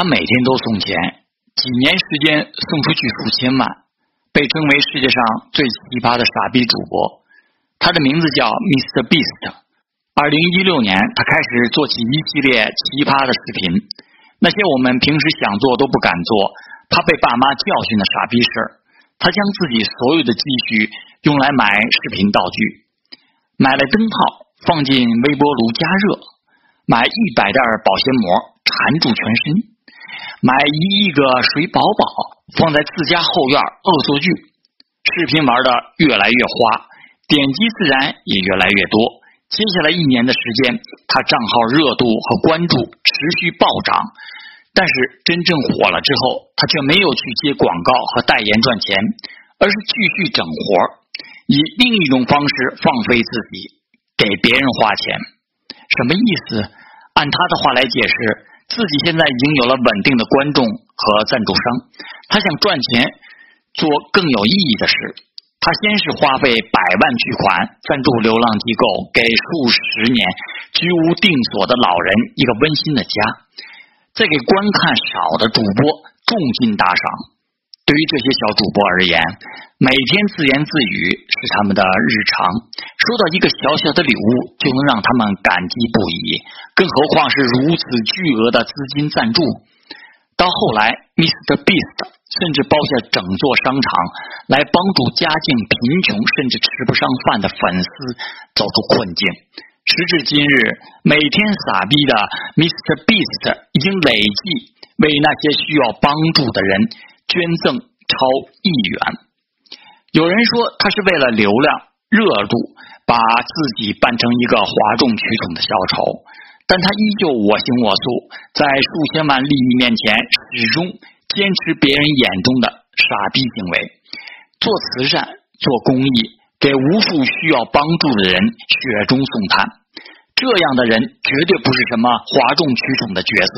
他每天都送钱，几年时间送出去数千万，被称为世界上最奇葩的傻逼主播。他的名字叫 Mr. Beast。二零一六年，他开始做起一系列奇葩的视频，那些我们平时想做都不敢做，他被爸妈教训的傻逼事儿。他将自己所有的积蓄用来买视频道具，买了灯泡放进微波炉加热，买一百袋保鲜膜缠住全身，买一亿个水宝宝放在自家后院恶作剧。视频玩的越来越花，点击自然也越来越多。接下来一年的时间，他账号热度和关注持续暴涨。但是真正火了之后，他却没有去接广告和代言赚钱，而是继续整活以另一种方式放飞自己，给别人花钱。什么意思？按他的话来解释，自己现在已经有了稳定的观众和赞助商，他想赚钱，做更有意义的事。他先是花费百万巨款赞助流浪机构，给数十年居无定所的老人一个温馨的家。再给观看少的主播重金打赏，对于这些小主播而言，每天自言自语是他们的日常。收到一个小小的礼物，就能让他们感激不已，更何况是如此巨额的资金赞助。到后来，Mr. Beast 甚至包下整座商场，来帮助家境贫穷甚至吃不上饭的粉丝走出困境。时至今日，每天傻逼的 Mr. Beast 已经累计为那些需要帮助的人捐赠超亿元。有人说他是为了流量热度，把自己扮成一个哗众取宠的小丑，但他依旧我行我素，在数千万利益面前，始终坚持别人眼中的傻逼行为，做慈善，做公益。给无数需要帮助的人雪中送炭，这样的人绝对不是什么哗众取宠的角色。